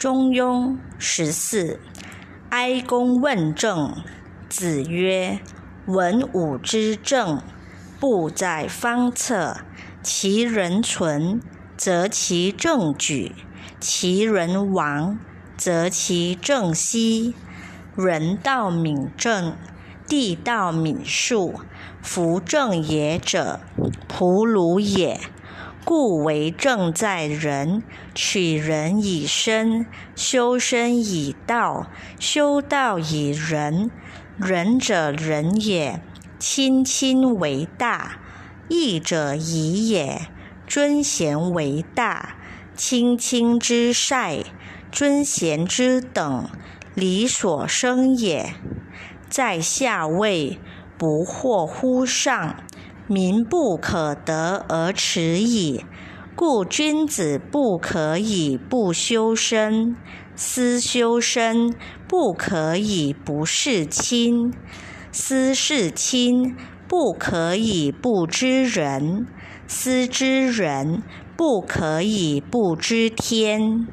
中庸十四，哀公问政。子曰：“文武之政，不在方策。其人存，则其政举；其人亡，则其政息。人道敏政，地道敏术。夫正也者，仆鲁也。”故为政在人，取人以身，修身以道，修道以仁。仁者仁也，亲亲为大；义者义也，尊贤为大。亲亲之善，尊贤之等，理所生也。在下位，不惑乎上。民不可得而耻矣，故君子不可以不修身。思修身，不可以不事亲；思事亲，不可以不知人；思知人，不可以不知天。